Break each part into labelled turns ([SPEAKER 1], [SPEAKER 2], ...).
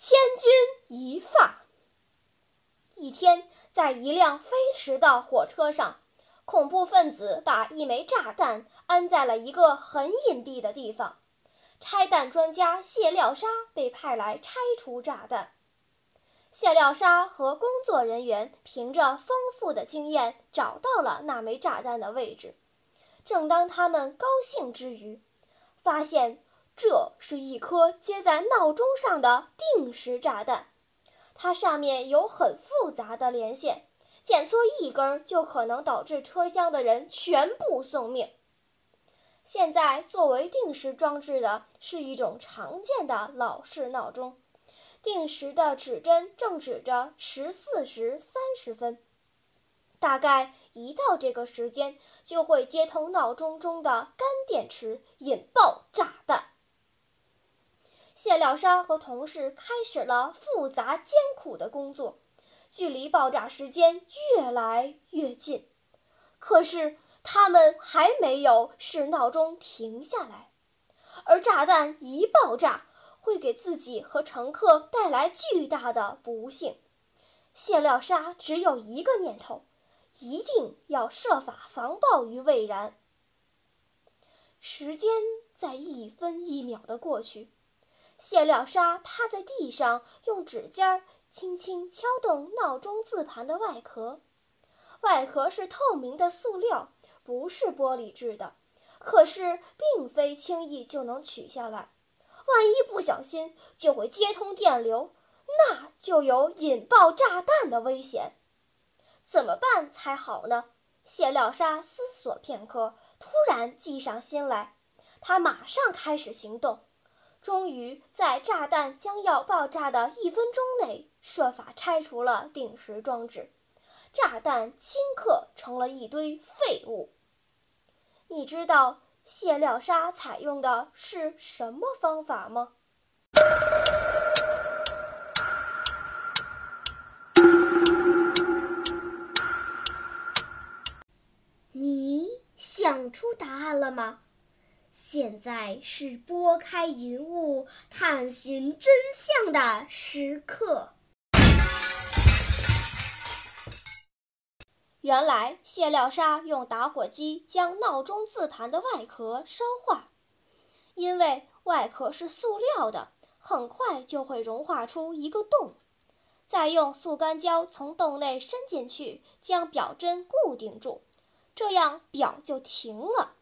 [SPEAKER 1] 千钧一发。一天，在一辆飞驰的火车上，恐怖分子把一枚炸弹安在了一个很隐蔽的地方。拆弹专家谢廖沙被派来拆除炸弹。谢廖沙和工作人员凭着丰富的经验找到了那枚炸弹的位置。正当他们高兴之余，发现。这是一颗接在闹钟上的定时炸弹，它上面有很复杂的连线，剪错一根就可能导致车厢的人全部送命。现在作为定时装置的是一种常见的老式闹钟，定时的指针正指着十四时三十分，大概一到这个时间就会接通闹钟中的干电池，引爆炸弹。谢廖沙和同事开始了复杂艰苦的工作，距离爆炸时间越来越近，可是他们还没有使闹钟停下来。而炸弹一爆炸，会给自己和乘客带来巨大的不幸。谢廖沙只有一个念头：一定要设法防爆于未然。时间在一分一秒的过去。谢廖沙趴在地上，用指尖轻轻敲动闹钟字盘的外壳。外壳是透明的塑料，不是玻璃制的，可是并非轻易就能取下来。万一不小心，就会接通电流，那就有引爆炸弹的危险。怎么办才好呢？谢廖沙思索片刻，突然计上心来，他马上开始行动。终于在炸弹将要爆炸的一分钟内，设法拆除了定时装置，炸弹顷刻成了一堆废物。你知道谢廖沙采用的是什么方法吗？
[SPEAKER 2] 你想出答案了吗？现在是拨开云雾探寻真相的时刻。
[SPEAKER 1] 原来谢廖沙用打火机将闹钟字盘的外壳烧化，因为外壳是塑料的，很快就会融化出一个洞。再用速干胶从洞内伸进去，将表针固定住，这样表就停了。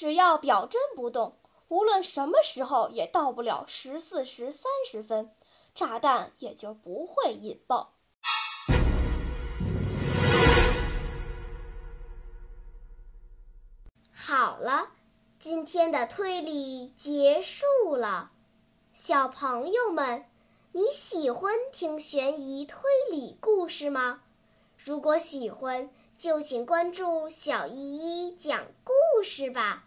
[SPEAKER 1] 只要表针不动，无论什么时候也到不了十四时三十分，炸弹也就不会引爆。
[SPEAKER 2] 好了，今天的推理结束了。小朋友们，你喜欢听悬疑推理故事吗？如果喜欢，就请关注小依依讲故事吧。